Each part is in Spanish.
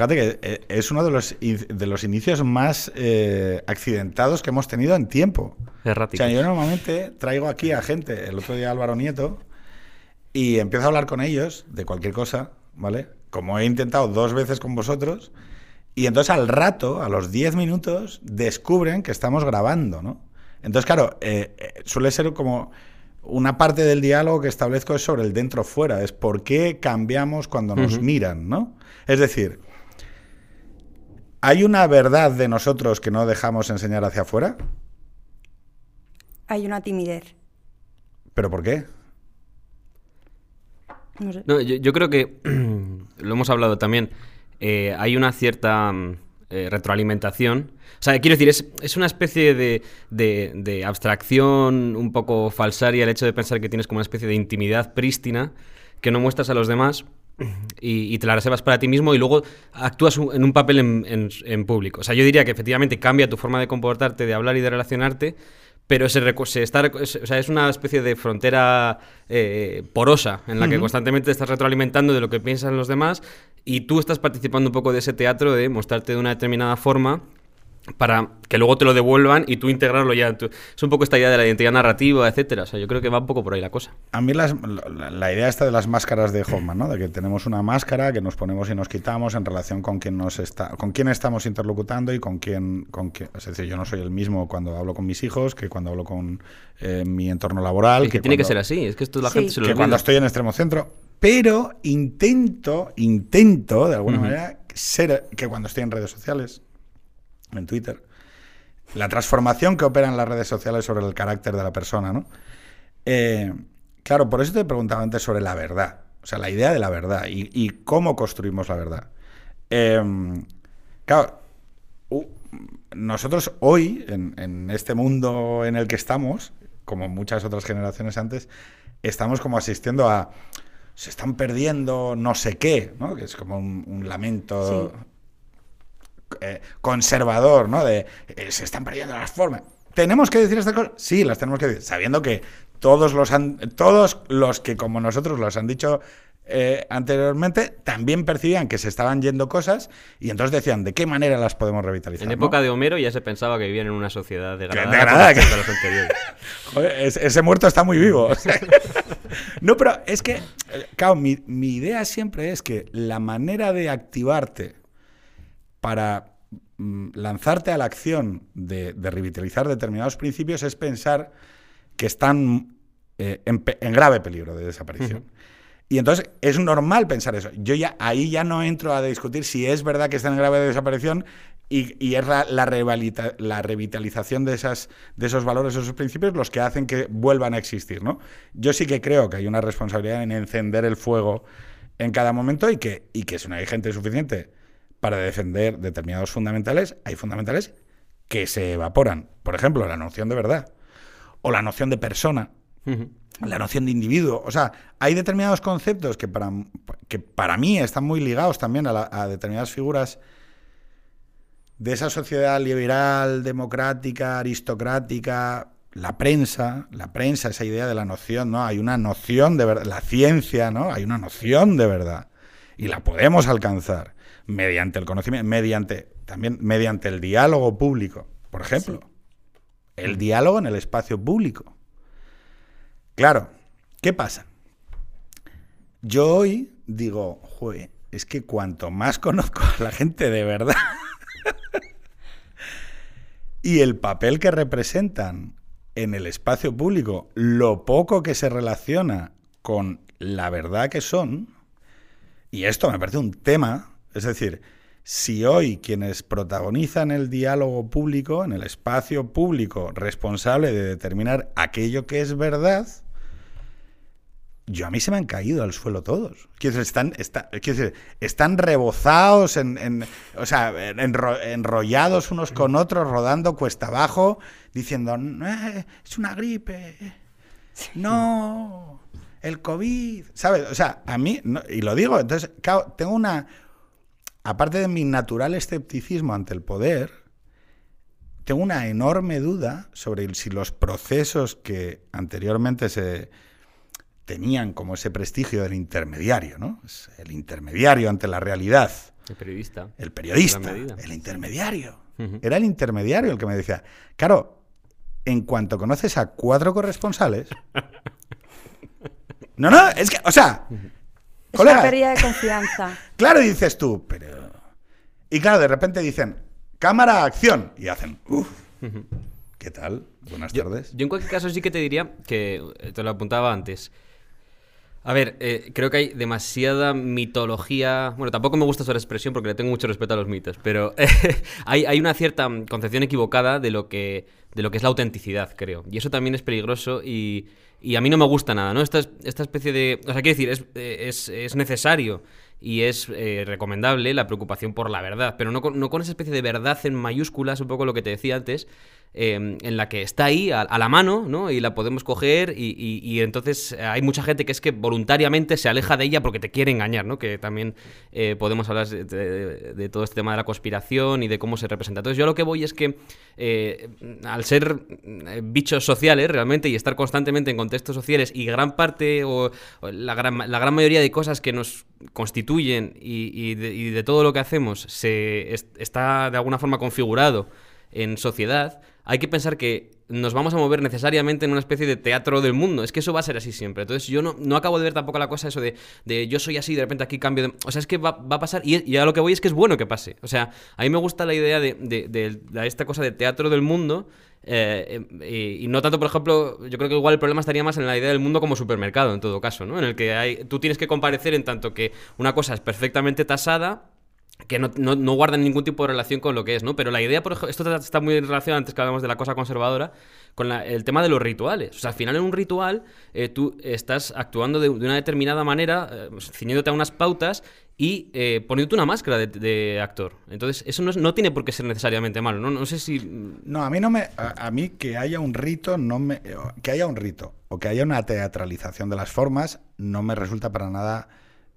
fíjate que eh, es uno de los, de los inicios más eh, accidentados que hemos tenido en tiempo. Errático. O sea, yo normalmente traigo aquí a gente, el otro día Álvaro Nieto, y empiezo a hablar con ellos de cualquier cosa, ¿vale? Como he intentado dos veces con vosotros, y entonces al rato, a los 10 minutos, descubren que estamos grabando, ¿no? Entonces, claro, eh, eh, suele ser como una parte del diálogo que establezco es sobre el dentro-fuera, es por qué cambiamos cuando nos miran, ¿no? Es decir, ¿hay una verdad de nosotros que no dejamos enseñar hacia afuera? Hay una timidez. ¿Pero por qué? No sé. No, yo, yo creo que lo hemos hablado también. eh, hay una cierta mm, eh, retroalimentación. O sea, quiero decir, es, es una especie de, de- de abstracción un poco falsaria el hecho de pensar que tienes como una especie de intimidad prístina que no muestras a los demás y, y te la reservas para ti mismo y luego actúas un- en un papel en, en- en público. O sea, yo diría que efectivamente cambia tu forma de comportarte, de hablar y de relacionarte, pero se, se está, es, o sea, es una especie de frontera eh, porosa en la que constantemente te estás retroalimentando de lo que piensan los demás y tú estás participando un poco de ese teatro de mostrarte de una determinada forma para que luego te lo devuelvan y tú integrarlo ya. en tu- Es un poco esta idea de la identidad narrativa, etcétera. O sea, yo creo que va un poco por ahí la cosa. A mí las- la, la idea esta de las máscaras de Hoffman, ¿no? De que tenemos una máscara que nos ponemos y nos quitamos en relación con quién nos está, con quién estamos interlocutando y con quién, con quién- es decir, yo no soy el mismo cuando hablo con mis hijos que cuando hablo con eh, mi entorno laboral. Es que, tiene que ser así. Es que esto la Sí. gente se lo que olvida. cuando estoy en extremo centro. Pero intento, intento, de alguna manera, ser que cuando estoy en redes sociales, en Twitter, la transformación que opera en las redes sociales sobre el carácter de la persona, ¿no? Eh, claro, por eso te preguntaba antes sobre la verdad. O sea, la idea de la verdad y, cómo construimos la verdad. Eh, claro, nosotros hoy, en, este mundo en el que estamos, como muchas otras generaciones antes, estamos como asistiendo a. Se están perdiendo no sé qué, ¿no? Que es como un, un lamento eh, conservador, ¿no? De eh, se están perdiendo las formas. ¿Tenemos que decir estas cosas? Sí, las tenemos que decir, sabiendo que todos los, han- todos los que como nosotros los han dicho eh, anteriormente también percibían que se estaban yendo cosas y entonces decían, ¿de qué manera las podemos revitalizar? En no? época de Homero ya se pensaba que vivían en una sociedad degradada, degradada, que- los anteriores. Joder, es- ese muerto está muy vivo. o sea. no, pero es que, claro, mi, mi idea siempre es que la manera de activarte para mm, lanzarte a la acción de, de revitalizar determinados principios es pensar que están eh, en, grave peligro de desaparición. Y entonces es normal pensar eso. Yo ya ahí ya no entro a discutir si es verdad que están en grave desaparición y, y es la, la, revalita- la revitalización de, esas, de esos valores, esos principios, los que hacen que vuelvan a existir. ¿no? Yo sí que creo que hay una responsabilidad en encender el fuego en cada momento y que, y que si no hay gente suficiente para defender determinados fundamentales, hay fundamentales que se evaporan. Por ejemplo, la noción de verdad o la noción de persona la noción de individuo. O sea, hay determinados conceptos que para, que para mí están muy ligados también a, la- a determinadas figuras de esa sociedad liberal, democrática, aristocrática, la prensa, la prensa, esa idea de la noción, ¿no? Hay una noción de verdad, la ciencia, ¿no? Hay una noción de verdad. Y la podemos alcanzar mediante el conocimiento, mediante, también mediante el diálogo público, por ejemplo. El diálogo en el espacio público. Claro, ¿qué pasa? Yo hoy digo, jue, es que cuanto más conozco a la gente de verdad y el papel que representan en el espacio público, lo poco que se relaciona con la verdad que son, y esto me parece un tema, es decir, si hoy quienes protagonizan el diálogo público, en el espacio público, responsable de determinar aquello que es verdad, yo a mí se me han caído al suelo todos. Quiero decir, están, está- quiero decir, están rebozados, en, o sea, enro- enrollados unos con otros, rodando cuesta abajo, diciendo, "Eh, es una gripe, no, el COVID, ¿sabes? O sea, a mí, y lo digo, entonces, tengo una, aparte de mi natural escepticismo ante el poder, tengo una enorme duda sobre si los procesos que anteriormente se tenían como ese prestigio del intermediario, ¿no? Es el intermediario ante la realidad. El periodista. El periodista, el intermediario. Era el intermediario el que me decía, claro, en cuanto conoces a cuatro corresponsales... No, no, es que, o sea, Es colega, una pérdida de confianza. claro dices tú, pero... Y claro, de repente dicen, cámara, acción, y hacen, uff, ¿qué tal? Buenas Yo, tardes. yo en cualquier caso sí que te diría que eh, te lo apuntaba antes. A ver, eh, creo que hay demasiada mitología. Bueno, tampoco me gusta esa expresión porque le tengo mucho respeto a los mitos, pero eh, hay, hay una cierta mm, concepción equivocada de lo que de lo que es la autenticidad, creo. Y eso también es peligroso y, y a mí no me gusta nada, ¿no? Esta, es- esta especie de... O sea, quiero decir, es, eh, es, es necesario y es eh, recomendable la preocupación por la verdad, pero no con, no con esa especie de verdad en mayúsculas, un poco lo que te decía antes, eh, en la que está ahí a, la mano, ¿no? Y la podemos coger y, y- y entonces eh, hay mucha gente que es que voluntariamente se aleja de ella porque te quiere engañar, ¿no? Que también eh, podemos hablar de, todo este tema de la conspiración y de cómo se representa. Entonces yo lo que voy es que eh, al ser bichos sociales realmente y estar constantemente en contextos sociales y gran parte o, o la, gran, la gran mayoría de cosas que nos constituyen y, de, y de todo lo que hacemos se es- está de alguna forma configurado en sociedad, hay que pensar que nos vamos a mover necesariamente en una especie de teatro del mundo. Es que eso va a ser así siempre. Entonces yo no, no acabo de ver tampoco la cosa eso de, de yo soy así, de repente aquí cambio de... O sea, es que va, va a pasar y, y a lo que voy es que es bueno que pase. O sea, a mí me gusta la idea de, de- de- esta cosa de teatro del mundo. eh, eh, y, y no tanto, por ejemplo, yo creo que igual el problema estaría más en la idea del mundo como supermercado, en todo caso, ¿no? En el que hay, tú tienes que comparecer en tanto que una cosa es perfectamente tasada que no, guardan ningún tipo de relación con lo que es, ¿no? Pero la idea, por ejemplo, esto está muy relacionado antes que hablamos de la cosa conservadora, con la- el tema de los rituales. O sea, al final en un ritual eh, tú estás actuando de, una determinada manera, eh, ciñéndote a unas pautas y eh, poniéndote una máscara de, actor. Entonces, eso no, tiene por qué ser necesariamente malo, ¿no? No sé si... No, a mí no me. A, mí que haya un rito, no me. Que haya un rito o que haya una teatralización de las formas, no me resulta para nada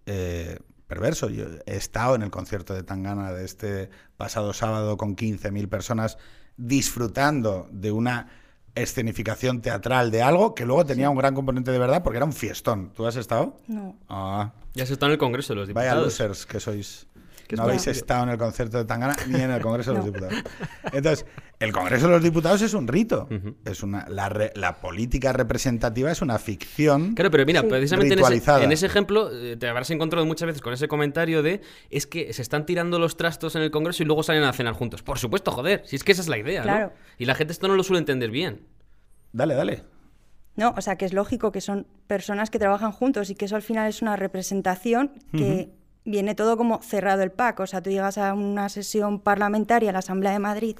eh, perverso. Yo he estado en el concierto de Tangana de este pasado sábado con 15.000 personas disfrutando de una escenificación teatral de algo que luego tenía un gran componente de verdad porque era un fiestón. ¿Tú has estado? No. Ah, Ya se está en el Congreso de los Vaya Diputados. losers que sois. Que es no habéis estado en el concierto de Tangana ni en el Congreso de los No. Diputados. Entonces, el Congreso de los Diputados es un rito. Ujú. Es una, la, re- la política representativa es una ficción. Claro, pero mira, Sí. precisamente en ese, en ese ejemplo eh, te habrás encontrado muchas veces con ese comentario de es que se están tirando los trastos en el Congreso y luego salen a cenar juntos. Por supuesto, joder, si es que esa es la idea, ¿no? Claro. Y la gente esto no lo suele entender bien. Dale, dale. No, o sea, que es lógico que son personas que trabajan juntos y que eso al final es una representación que viene todo como cerrado el pack. O sea, tú llegas a una sesión parlamentaria en la Asamblea de Madrid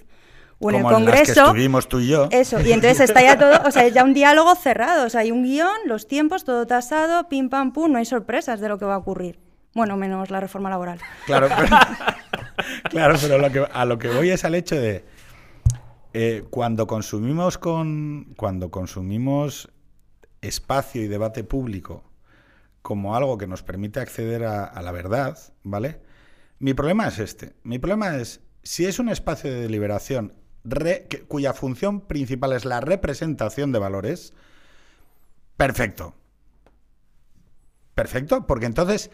o en Como el en las que Congreso. estuvimos tú y yo. Eso, y entonces está ya todo, o sea, es ya un diálogo cerrado. O sea, hay un guion, los tiempos, todo tasado, pim pam pum, no hay sorpresas de lo que va a ocurrir. Bueno, menos la reforma laboral. Claro, pero, claro, pero lo que, a lo que voy es al hecho de eh, cuando consumimos con cuando consumimos espacio y debate público como algo que nos permite acceder a, la verdad, ¿vale? Mi problema es este. Mi problema es si es un espacio de deliberación cuya función principal es la representación de valores, perfecto. Perfecto, porque entonces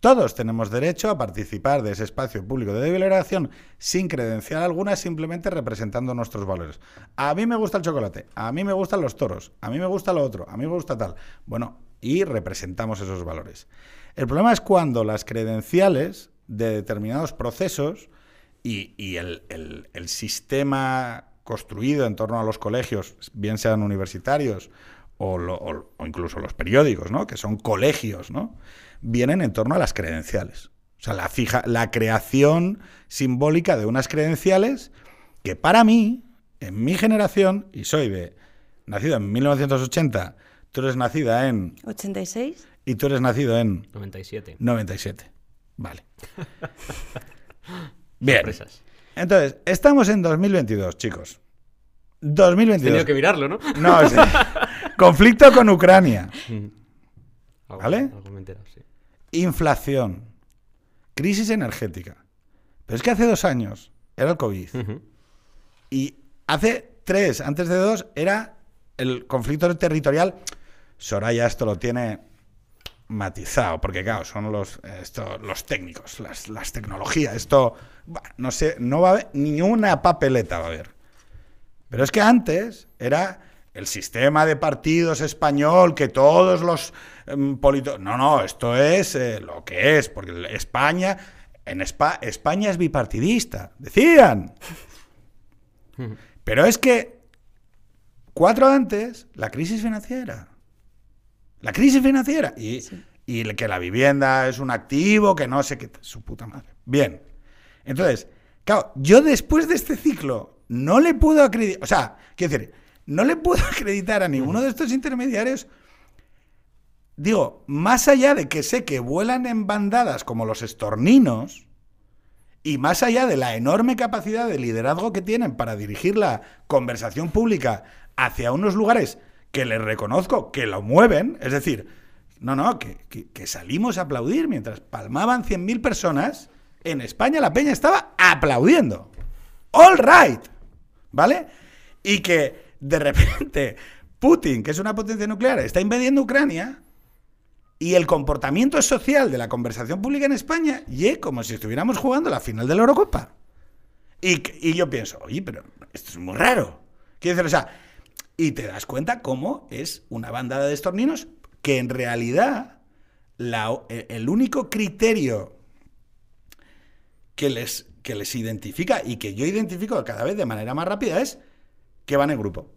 todos tenemos derecho a participar de ese espacio público de deliberación sin credencial alguna, simplemente representando nuestros valores. A mí me gusta el chocolate, a mí me gustan los toros, a mí me gusta lo otro, a mí me gusta tal. Bueno, y representamos esos valores. El problema es cuando las credenciales de determinados procesos y, el, sistema construido en torno a los colegios, bien sean universitarios o- o incluso los periódicos, ¿no? que son colegios, ¿no? vienen en torno a las credenciales. O sea, la, fija, la creación simbólica de unas credenciales que para mí, en mi generación, y soy de nacido en 1980, tú eres nacida en... 86. y tú eres nacido en 97. 97. Vale. Bien. Sorpresas. Entonces, estamos en 2022, chicos. He 2022. tenido que mirarlo, ¿no? No, sí. conflicto con Ucrania. Algo- ¿Vale? algo me he enterado, sí. Inflación. Crisis energética. Pero es que hace dos años era el COVID. Y hace tres, antes de dos, era el conflicto territorial. Soraya esto lo tiene matizado, porque claro, son los, esto, los técnicos, las, las tecnologías, esto, bah, no sé, no va a haber ni una papeleta va a haber. Pero es que antes era el sistema de partidos español que todos los em, políticos... No, no, esto es eh, lo que es, porque España, en Espa- España es bipartidista, decían. Pero es que cuatro antes, la crisis financiera. La crisis financiera. Y, y que la vivienda es un activo, que no sé qué. Su puta madre. Bien. Entonces, claro, yo después de este ciclo no le puedo acreditar. O sea, quiero decir, no le puedo acreditar a ninguno de estos intermediarios. Digo, más allá de que sé que vuelan en bandadas como los estorninos, y más allá de la enorme capacidad de liderazgo que tienen para dirigir la conversación pública hacia unos lugares que les reconozco que lo mueven, es decir, no, no, que, que- salimos a aplaudir mientras palmaban 100.000 personas, en España la peña estaba aplaudiendo. All right, ¿vale? Y que de repente Putin, que es una potencia nuclear, está invadiendo Ucrania, y el comportamiento social de la conversación pública en España, y como si estuviéramos jugando la final de la Eurocopa. Y, y yo pienso, oye, pero esto es muy raro. Quiero decir, o sea, y te das cuenta cómo es una bandada de estorninos que en realidad la- el el único criterio que les, que les identifica y que yo identifico cada vez de manera más rápida es que van en grupo.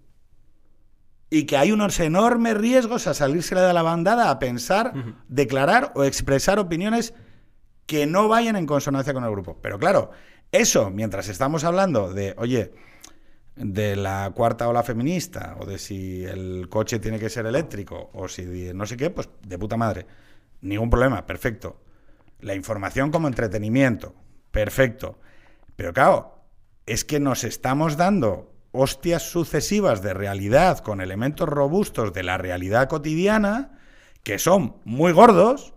Y que hay unos enormes riesgos a salirse de la bandada a pensar, declarar o expresar opiniones que no vayan en consonancia con el grupo. Pero claro, eso, mientras estamos hablando de, oye, de la cuarta ola feminista, o de si el coche tiene que ser eléctrico, o si no sé qué, pues de puta madre. Ningún problema, perfecto. La información como entretenimiento, perfecto. Pero claro, es que nos estamos dando hostias sucesivas de realidad con elementos robustos de la realidad cotidiana que son muy gordos,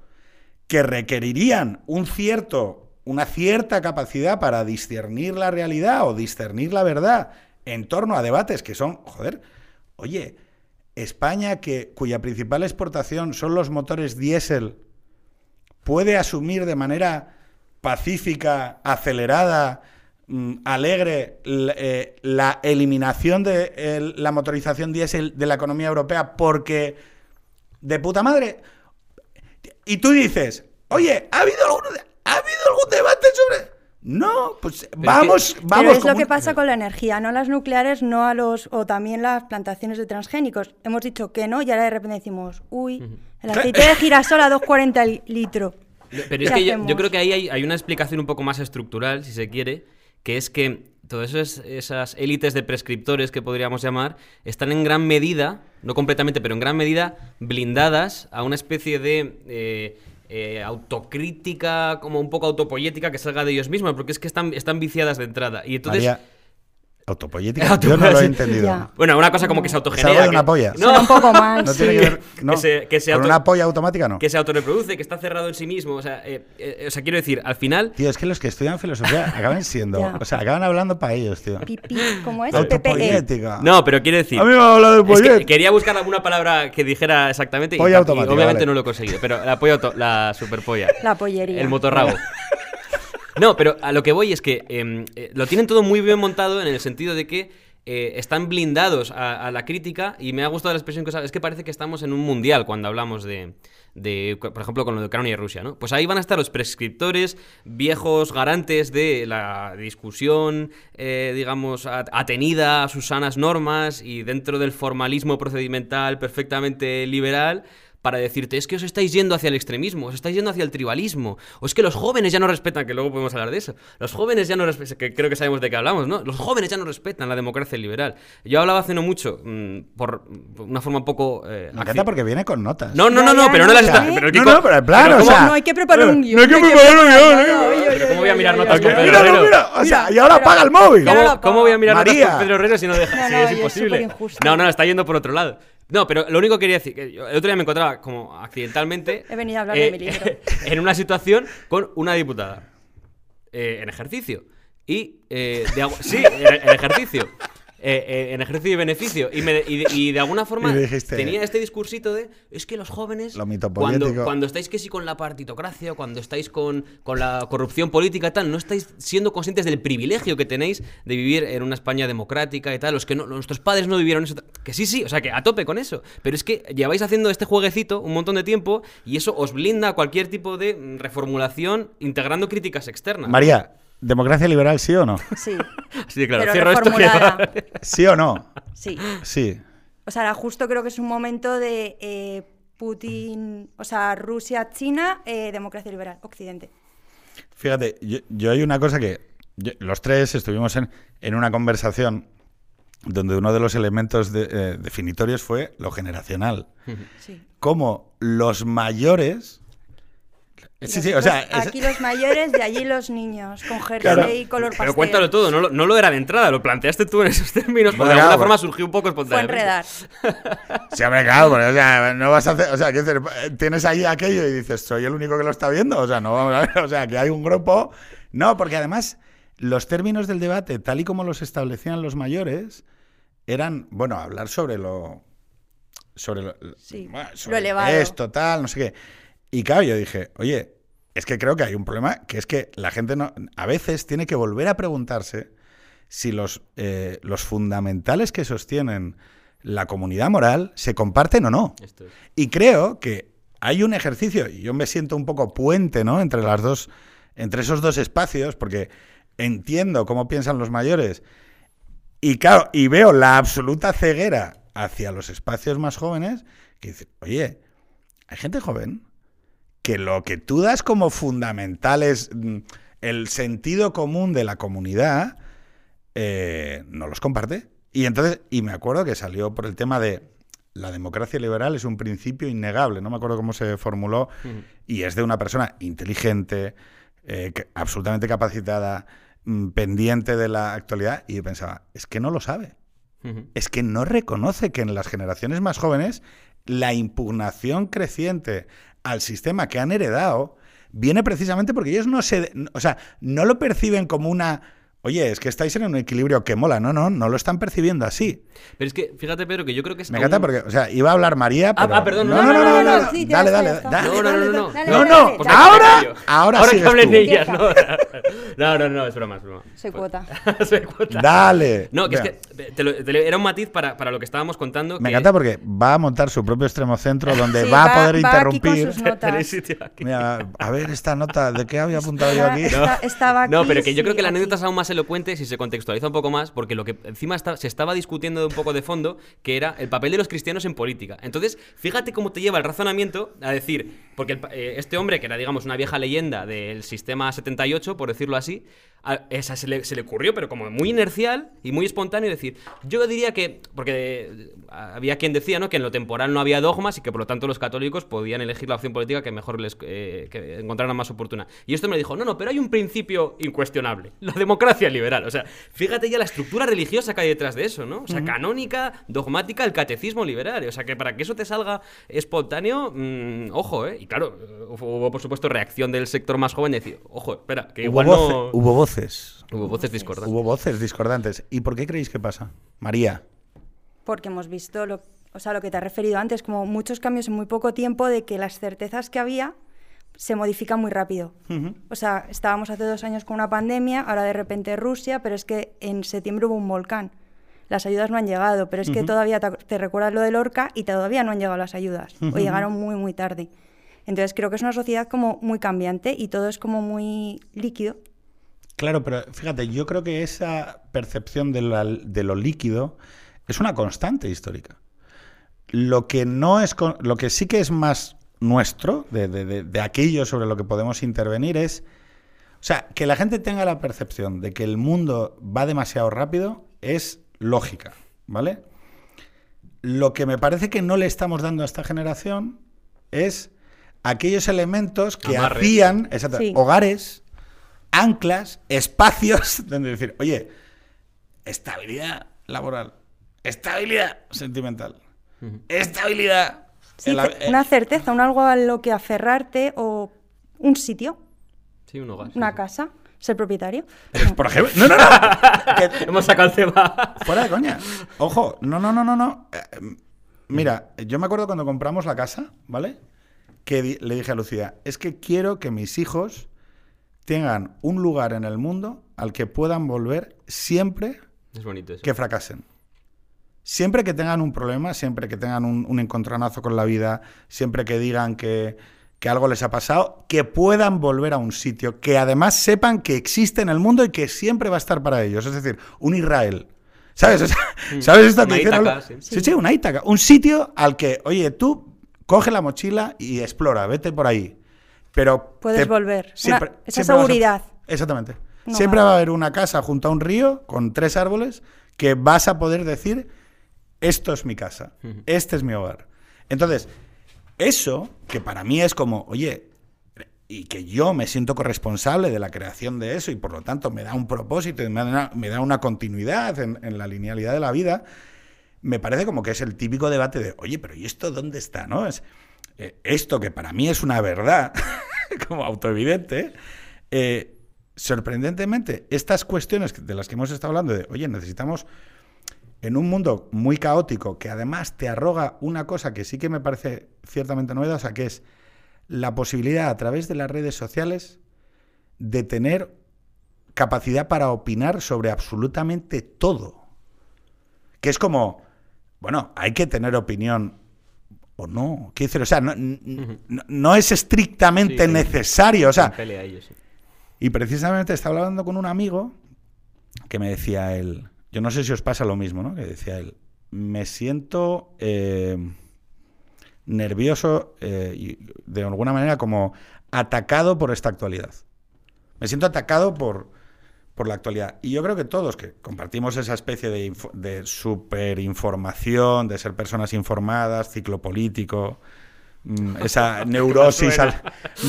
que requerirían un cierto, una cierta capacidad para discernir la realidad o discernir la verdad en torno a debates que son, joder, oye, España que, cuya principal exportación son los motores diésel, puede asumir de manera pacífica, acelerada, mm, alegre, eh, la eliminación de la motorización diésel de la economía europea porque de puta madre. Y tú dices, oye, ¿ha habido algún, ¿ha habido algún debate sobre...? No, pues vamos, Pero vamos. es lo que pasa con la energía, no las nucleares, no a los o también las plantaciones de transgénicos. Hemos dicho que no y ahora de repente decimos, uy, el aceite de girasol a 2,40 el litro. Pero es ¿Qué que yo, creo que ahí hay, hay una explicación un poco más estructural, si se quiere, que es que todas esas, esas élites de prescriptores que podríamos llamar están en gran medida, no completamente, pero en gran medida blindadas a una especie de eh, eh, autocrítica, como un poco autopoyética que salga de ellos mismos, porque es que están, están viciadas de entrada. Y entonces... autopoyética, yo no lo he entendido. Ya. Bueno, una cosa como que se ¿Es algo autogenera. de una que- polla? No, Suena un poco mal. No sí. tiene que ver. No, Que se- que se con auto- una polla automática no. que se autorreproduce, que está cerrado en sí mismo. O sea, eh, eh, o sea quiero decir, al final... Tío, es que los que estudian filosofía acaban siendo. Ya. O sea, acaban hablando para ellos, tío. Pipí, ¿cómo es? PPE. Autopoyética. No, pero quiero decir... A mí me ha hablado de Es que pollet. quería buscar alguna palabra que dijera exactamente y, Polla y automática, obviamente vale. no lo he conseguido. Pero la polla auto- la superpolla. La pollería. El motorrabo. No, pero a lo que voy es que em, eh, lo tienen todo muy bien montado en el sentido de que eh, están blindados a, la crítica y me ha gustado la expresión que usaba. Es que parece que estamos en un mundial cuando hablamos de, de, por ejemplo, con lo de Ucrania y Rusia, ¿no? Pues ahí van a estar los prescriptores, viejos garantes de la discusión, eh, digamos, at- atenida a sus sanas normas y dentro del formalismo procedimental perfectamente liberal para decirte, es que os estáis yendo hacia el extremismo, os estáis yendo hacia el tribalismo, o es que los jóvenes ya no respetan, que luego podemos hablar de eso, los jóvenes ya no respetan, que creo que sabemos de qué hablamos, ¿no? Los jóvenes ya no respetan la democracia liberal. Yo hablaba hace no mucho, mm, por una forma un poco... eh, Me encanta porque viene con notas. No, no, no, no, pero no las está... Pero, No, Kiko- no, pero en plan, pero o ¿cómo- sea, no hay que preparar un guion. No hay que preparar un guion. oye, oye, Pero ¿cómo voy a mirar notas con. Pedro Herrero? mira, o sea, Mira, y ahora apaga el móvil. ¿Cómo, voy a mirar María. notas con Pedro Herrero si no deja? No, es imposible. no, no, está yendo por otro lado. No, pero lo único que quería decir, que yo el otro día me encontraba como accidentalmente He venido a hablar de mi libro. en una situación con una diputada eh, en ejercicio. Y, eh, de sí, en, en ejercicio. Eh, eh, en ejercicio y beneficio. Y, me- y de, y de alguna forma dijiste- tenía este discursito de es que los jóvenes, Lo cuando, cuando estáis que sí con la partitocracia, cuando estáis con, con la corrupción política y tal, no estáis siendo conscientes del privilegio que tenéis de vivir en una España democrática y tal. Los que no, nuestros padres no vivieron eso. Que sí, sí, o sea, que a tope con eso. Pero es que lleváis haciendo este jueguecito un montón de tiempo y eso os blinda a cualquier tipo de mm, reformulación integrando críticas externas. María, ¿democracia liberal sí o no? Sí, de claro, pero cierro esto. que-. ¿Sí o no? Sí. Sí. O sea, justo creo que es un momento de eh, Putin, o sea, Rusia, China, eh, democracia liberal, Occidente. Fíjate, yo, yo hay una cosa que yo- los tres estuvimos en, en una conversación donde uno de los elementos de- eh, definitorios fue lo generacional. Sí. Cómo los mayores... Sí, sí, o sea... Los- es- aquí los mayores, de allí los niños, con jersey Claro. y color pastel. Pero cuéntalo todo, no lo, no lo era de entrada, lo planteaste tú en esos términos, Bueno, de alguna claro, forma pues- surgió un poco Fue espontáneamente. enredar. Sí, hombre, claro, porque, o sea, no vas a hacer, o sea, tienes ahí aquello y dices, soy el único que lo está viendo, o sea, no vamos a ver, o sea, que hay un grupo, no, porque además los términos del debate, tal y como los establecían los mayores, eran, bueno, hablar sobre lo, sobre lo, Sí, bueno, lo elevado. esto, tal, no sé qué, y claro, yo dije, oye, es que creo que hay un problema, que es que la gente no, a veces tiene que volver a preguntarse si los, eh, los fundamentales que sostienen la comunidad moral se comparten o no. Esto es. Y creo que hay un ejercicio, y yo me siento un poco puente, ¿no? Entre las dos, entre esos dos espacios, porque entiendo cómo piensan los mayores. Y claro, y veo la absoluta ceguera hacia los espacios más jóvenes, que dice, oye, hay gente joven que lo que tú das como fundamental es mm, el sentido común de la comunidad, eh, no los comparte. Y entonces, y me acuerdo que salió por el tema de la democracia liberal es un principio innegable, no me acuerdo cómo se formuló, y es de una persona inteligente, eh, que- absolutamente capacitada, mm, pendiente de la actualidad, y yo pensaba, es que no lo sabe. Es que no reconoce que en las generaciones más jóvenes la impugnación creciente al sistema que han heredado viene precisamente porque ellos no se, o sea, no lo perciben como una, oye, es que estáis en un equilibrio que mola, no, no, no lo están percibiendo así. Pero es que, fíjate, Pedro, que yo creo que es. Me encanta aún- porque, o sea, iba a hablar María, Ah, pero ah, perdón, no, no, no, no, no, no, no, sí, dale, dale, dale. No, no, no, no. Dale, No, dale, no, dale, Pues dale. ahora, ahora Ahora sigues que ellas, ¿no? No, no, no, es broma, es broma. Soy cuota. Soy cuota. Dale. No, que es que te lo- te lo- era un matiz para, para lo que estábamos contando. Me que- encanta porque va a montar su propio extremo centro donde Sí, va a poder interrumpir. sus notas. Tenéis sitio aquí. Mira, a ver esta nota, ¿de qué había apuntado yo aquí? estaba aquí, No, pero que yo creo sí, que la anécdota es aún más elocuente si se contextualiza un poco más, porque lo que encima se estaba discutiendo de un poco de fondo, que era el papel de los cristianos en política. Entonces, fíjate cómo te lleva el razonamiento a decir, porque el eh, este hombre, que era, digamos, una vieja leyenda del sistema 78, por decirlo así, a- esa se le, se le ocurrió, pero como muy inercial y muy espontáneo, decir, yo diría que, porque eh, había quien decía, ¿no?, que en lo temporal no había dogmas y que por lo tanto los católicos podían elegir la opción política que mejor les eh, que encontraran más oportuna. Y esto me dijo, no, no, pero hay un principio incuestionable, la democracia liberal. O sea, fíjate ya la estructura religiosa que hay detrás de eso, ¿no? O sea, canónica, dogmática, el catecismo liberal. O sea, que para que eso te salga espontáneo, mm, ojo, ¿eh? Y claro, hubo por supuesto reacción del sector más joven de decir, ojo, espera, que Hubo, voce- no... voces. Hubo voces discordantes. Hubo voces discordantes. ¿Y por qué creéis que pasa? María. Porque hemos visto lo, o sea, lo que te has referido antes, como muchos cambios en muy poco tiempo de que las certezas que había se modifican muy rápido. O sea, estábamos hace dos años con una pandemia, ahora de repente Rusia, pero es que en septiembre hubo un volcán. Las ayudas no han llegado, pero es que todavía te, te recuerdas lo del Orca y todavía no han llegado las ayudas, o llegaron muy, muy tarde. Entonces creo que es una sociedad como muy cambiante y todo es como muy líquido. Claro, pero fíjate, yo creo que esa percepción de, la- de lo líquido es una constante histórica. Lo que no es con- lo que sí que es más nuestro, de, de- de- de aquello sobre lo que podemos intervenir, es. O sea, que la gente tenga la percepción de que el mundo va demasiado rápido es lógica, ¿vale? Lo que me parece que no le estamos dando a esta generación es aquellos elementos que Amarres. hacían exacto, Sí. hogares, anclas, espacios donde decir, oye, estabilidad laboral, estabilidad sentimental, estabilidad. Sí, la- una certeza, un algo a lo que aferrarte o un sitio, Sí, un hogar. una sí. casa. ser propietario. Pues, por ejemplo, no, no, no. Que- Hemos sacado el tema. Fuera de coña. Ojo, no, no, no, no, no. Eh, mira, yo me acuerdo cuando compramos la casa, ¿vale? Que di- le dije a Lucía, es que quiero que mis hijos tengan un lugar en el mundo al que puedan volver siempre Es bonito eso. que fracasen. Siempre que tengan un problema, siempre que tengan un, un encontronazo con la vida, siempre que digan que, que algo les ha pasado, que puedan volver a un sitio, que además sepan que existe en el mundo y que siempre va a estar para ellos. Es decir, un Israel. ¿Sabes? O sea, ¿Sabes esto que sí. sí, sí, una Ítaca. Un sitio al que, oye, tú coge la mochila y explora, vete por ahí. Pero Puedes te- volver. siempre- Una- esa siempre vas a- seguridad. Exactamente. No siempre va. a haber una casa junto a un río con tres árboles que vas a poder decir, esto es mi casa, este es mi hogar. Entonces, eso, que para mí es como, oye, y que yo me siento corresponsable de la creación de eso y por lo tanto me da un propósito y me da una, me da una continuidad en, en la linealidad de la vida, me parece como que es el típico debate de, oye, pero ¿y esto dónde está? ¿no? Es, eh, esto que para mí es una verdad, como autoevidente, eh, sorprendentemente, estas cuestiones de las que hemos estado hablando, de, oye, necesitamos en un mundo muy caótico que además te arroga una cosa que sí que me parece ciertamente novedosa, que es la posibilidad a través de las redes sociales de tener capacidad para opinar sobre absolutamente todo. Que es como, bueno, hay que tener opinión o no. Quiero decir, o sea, no, no- no es estrictamente Sí, necesario. O sea, Pelea ellos, sí. y precisamente estaba hablando con un amigo que me decía él, yo no sé si os pasa lo mismo, ¿no? Que decía él, me siento eh, nervioso eh, y de alguna manera como atacado por esta actualidad. Me siento atacado por, por la actualidad. Y yo creo que todos que compartimos esa especie de, de superinformación, de ser personas informadas, ciclo político, mm, esa neurosis, al-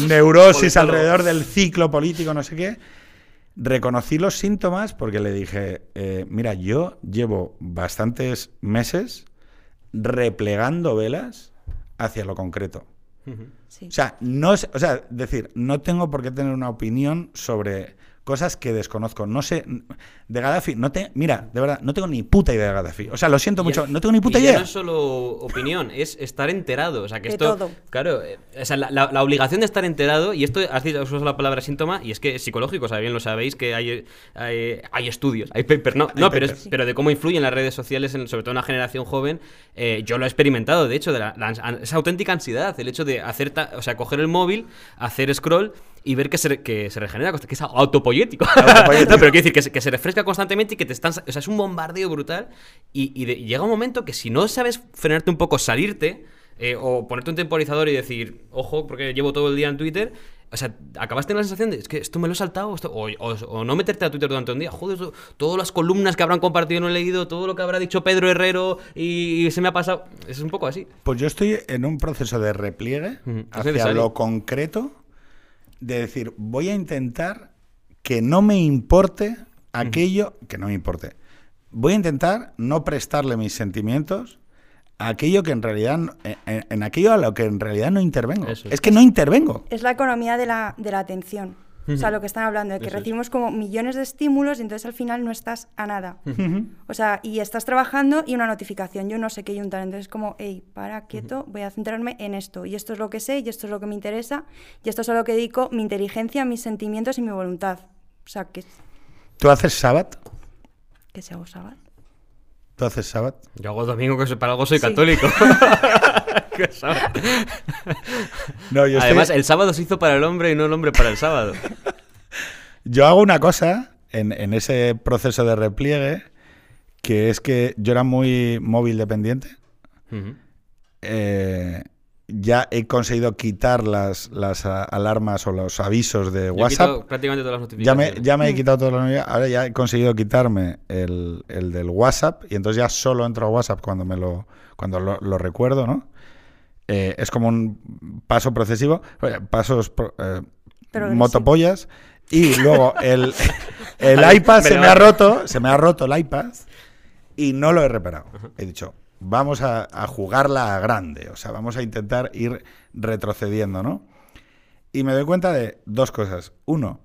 neurosis alrededor del ciclo político, no sé qué, reconocí los síntomas porque le dije, eh, mira, yo llevo bastantes meses replegando velas hacia lo concreto. Sí. O sea, no o sea, decir, no tengo por qué tener una opinión sobre cosas que desconozco. No sé, de Gaddafi, no te, mira, de verdad, no tengo ni puta idea de Gaddafi. O sea, lo siento Y mucho, no tengo ni puta y idea. no es solo opinión, es estar enterado. O sea, que De esto. todo. Claro, eh, o sea, la, la- la obligación de estar enterado, y esto has dicho- has usado la palabra síntoma, y es que es psicológico, o sea, bien lo sabéis, que hay, hay, hay estudios, hay papers, no, Hay no pero, es- pero de cómo influyen las redes sociales, en, sobre todo en una generación joven, eh, yo lo he experimentado, de hecho, de la, la esa auténtica ansiedad, el hecho de hacer, ta- o sea, coger el móvil, hacer scroll y ver que se, que se regenera, que es autopoyético. Autopoyético. no, pero quiero decir que se, que se refresca constantemente y que te están. O sea, es un bombardeo brutal. Y, y de- y llega un momento que si no sabes frenarte un poco, salirte, eh, o ponerte un temporizador y decir, ojo, porque llevo todo el día en Twitter. O sea, acabas teniendo la sensación de, es que esto me lo he saltado, esto- o, o- o no meterte a Twitter durante un día. Joder, todas las columnas que habrán compartido no he leído, todo lo que habrá dicho Pedro Herrero y, se me ha pasado. Es un poco así. Pues yo estoy en un proceso de repliegue Ujú, es hacia lo concreto, de decir, voy a intentar que no me importe aquello, que no me importe. Voy a intentar no prestarle mis sentimientos a aquello que en realidad, no- en, en- en aquello a lo que en realidad no intervengo. Eso es que no intervengo. Es la economía de la, de la atención. O sea, lo que están hablando, de que Eso es. recibimos como millones de estímulos y entonces al final no estás a nada. O sea, y estás trabajando y una notificación, yo no sé qué yuntar. Entonces, como, hey, para, quieto, voy a centrarme en esto. Y esto es lo que sé, y esto es lo que me interesa, y esto es a lo que dedico mi inteligencia, mis sentimientos y mi voluntad. O sea, que, ¿Tú haces sábado? que se hago sábado. ¿Tú haces sábado? Yo hago domingo que soy- para algo soy Sí. católico. ¿Qué sabes? No, yo, estoy- Además, el sábado se hizo para el hombre y no el hombre para el sábado. yo hago una cosa en, en ese proceso de repliegue, que es que yo era muy móvil dependiente. Eh, ya he conseguido quitar las, las alarmas o los avisos de WhatsApp. prácticamente todas las Ya me, notificaciones. ya me he quitado todo lo Ahora ya he conseguido quitarme el, el del WhatsApp y entonces ya solo entro a WhatsApp cuando me lo, cuando lo, lo recuerdo, ¿no? Eh, es como un paso procesivo, eh, pasos pro- eh, motopollas y luego el, el iPad se me ha roto, se me ha roto el iPad y no lo he reparado. He dicho, vamos a, a jugarla a grande, o sea, vamos a intentar ir retrocediendo, ¿no? Y me doy cuenta de dos cosas. Uno,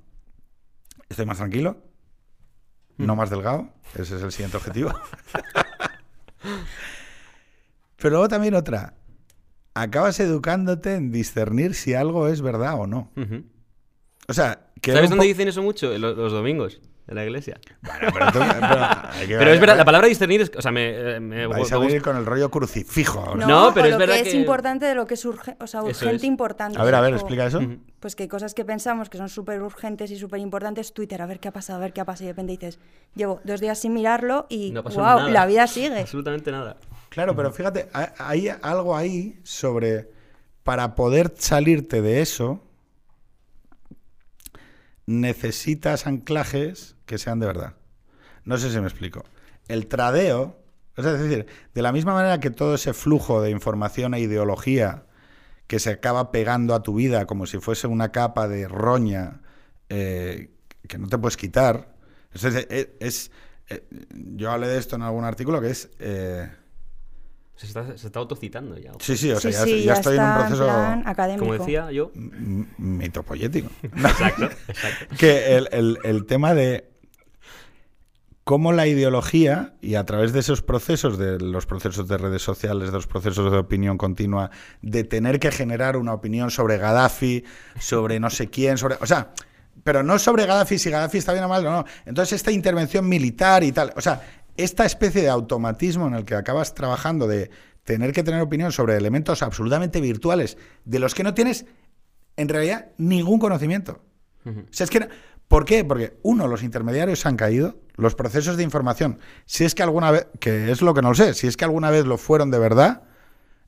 Estoy más tranquilo, no más delgado, ese es el siguiente objetivo. Pero luego también otra, acabas educándote en discernir si algo es verdad o no. Ujú. O sea, que ¿Sabes dónde dicen eso mucho? Los, los domingos, en la iglesia. Bueno, pero, tú- pero Pero es verdad, la palabra discernir es. O sea, me. eh, me- Vais a venir con el rollo crucifijo ahora. No, pero o es lo verdad que es que- importante de lo que es urgente, o sea, urgente es. importante. A ver, a ver, O- explica eso. Pues que hay cosas que pensamos que son súper urgentes y súper importantes, Twitter, a ver qué ha pasado, a ver qué ha pasado. Y de repente dices, llevo dos días sin mirarlo y No wow, nada. la vida sigue. Absolutamente nada. Claro, pero fíjate, ha- hay algo ahí sobre, para poder salirte de eso, necesitas anclajes que sean de verdad. No sé si me explico. El tradeo, es decir, de la misma manera que todo ese flujo de información e ideología que se acaba pegando a tu vida como si fuese una capa de roña eh, que no te puedes quitar, es, es- es- eh, yo hablé de esto en algún artículo que es... eh, Se está, se está autocitando ya. Sí, sí, o sea, sí, ya, sí, ya estoy en un proceso plan académico. Como decía yo. mitopoyético. Exacto, exacto. que el, el- el tema de cómo la ideología, y a través de esos procesos, de los procesos de redes sociales, de los procesos de opinión continua, de tener que generar una opinión sobre Gaddafi, sobre no sé quién, sobre. O sea, pero no sobre Gaddafi, si Gaddafi está bien o mal, no, no. Entonces, esta intervención militar y tal. O sea, esta especie de automatismo en el que acabas trabajando de tener que tener opinión sobre elementos absolutamente virtuales de los que no tienes en realidad ningún conocimiento. O sea, es que ¿Por qué? Porque, uno, los intermediarios han caído, los procesos de información, si es que alguna vez, que es lo que no lo sé, si es que alguna vez lo fueron de verdad,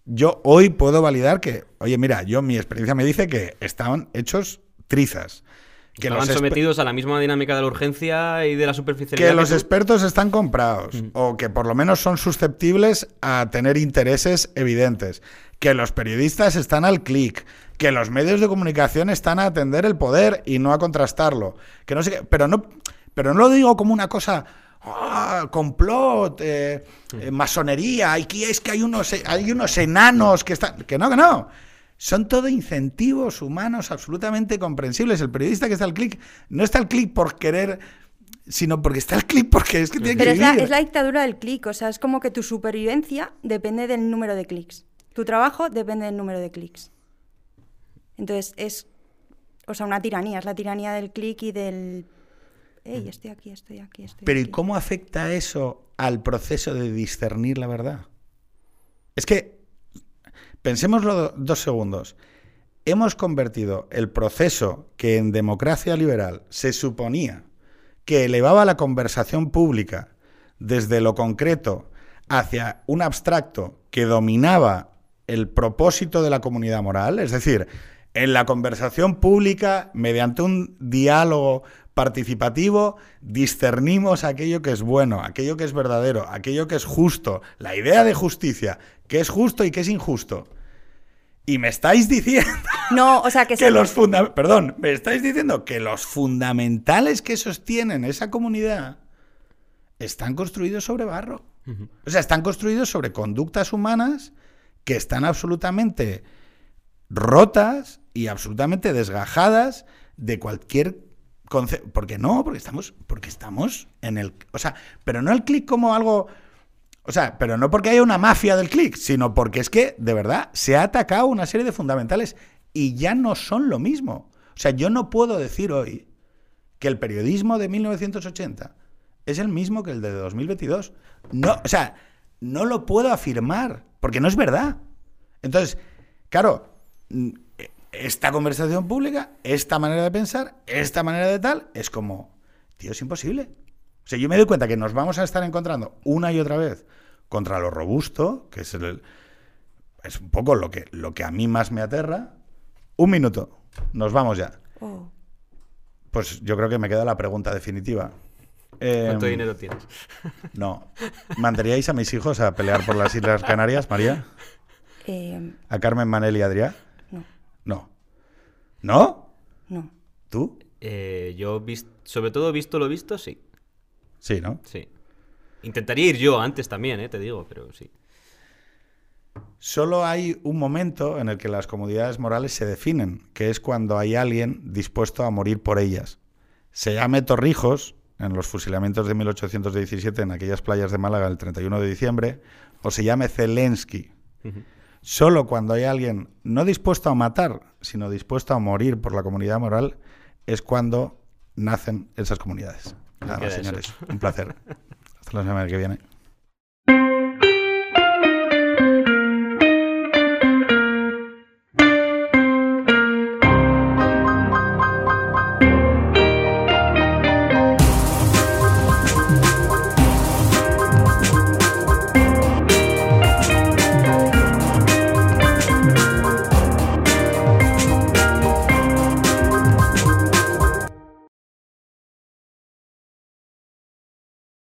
yo hoy puedo validar que, oye, mira, yo mi experiencia me dice que estaban hechos trizas. Que Estaban los, sometidos a la misma dinámica de la urgencia y de la superficialidad. que los tú- expertos están comprados o que por lo menos son susceptibles a tener intereses evidentes, que los periodistas están al clic, que los medios de comunicación están a atender el poder y no a contrastarlo, que no sé qué, pero no, pero no lo digo como una cosa ah, complot, eh, eh, masonería, aquí es que hay unos, hay unos enanos que están, que no, que no. Son todo incentivos humanos absolutamente comprensibles. El periodista que está al clic no está al clic por querer, sino porque está al clic porque es que tiene Pero que es la, es la dictadura del clic, o sea, es como que tu supervivencia depende del número de clics. Tu trabajo depende del número de clics. Entonces es, o sea, una tiranía, es la tiranía del clic y del... Ey, estoy aquí, estoy aquí, estoy Pero ¿y aquí". cómo afecta eso al proceso de discernir la verdad? Es que, pensémoslo do- dos segundos. Hemos convertido el proceso que en democracia liberal se suponía que elevaba la conversación pública desde lo concreto hacia un abstracto que dominaba el propósito de la comunidad moral, es decir, en la conversación pública, mediante un diálogo participativo, discernimos aquello que es bueno, aquello que es verdadero, aquello que es justo, la idea de justicia, que es justo y que es injusto. Y me estáis diciendo No, o sea, que, que se- los funda- perdón, me estáis diciendo que los fundamentales que sostienen esa comunidad están construidos sobre barro. O sea, están construidos sobre conductas humanas que están absolutamente rotas y absolutamente desgajadas de cualquier concepto. Porque no, porque estamos, porque estamos en el. O sea, pero no el clic como algo. O sea, pero no porque haya una mafia del clic, sino porque es que, de verdad, se ha atacado una serie de fundamentales y ya no son lo mismo. O sea, yo no puedo decir hoy que el periodismo de 1980 es el mismo que el de 2022. No, o sea, no lo puedo afirmar, porque no es verdad. Entonces, claro, mm, esta conversación pública, esta manera de pensar, esta manera de tal, es como, tío, es imposible. O sea, yo me doy cuenta que nos vamos a estar encontrando una y otra vez contra lo robusto, que es el, es un poco lo que, lo que a mí más me aterra. Un minuto, nos vamos ya. Oh. Pues yo creo que me queda la pregunta definitiva. ¿Cuánto Em, dinero tienes? No. ¿Mandaríais a mis hijos a pelear por las Islas Canarias, María? Eh, ¿A Carmen Manel y Adrián? no, No. ¿No? no. ¿Tú? Eh, yo, sobre todo visto lo visto, sí. Sí, ¿no? Sí. Intentaría ir yo antes también, eh, te digo, pero sí. Solo hay un momento en el que las comunidades morales se definen, que es cuando hay alguien dispuesto a morir por ellas. se llame Torrijos en los fusilamientos de 1817 en aquellas playas de Málaga el 31 de diciembre, o se llame Zelensky. Solo cuando hay alguien no dispuesto a matar, sino dispuesto a morir por la comunidad moral, es cuando nacen esas comunidades. Nada señores. Eso. Un placer. Hasta la semana que viene.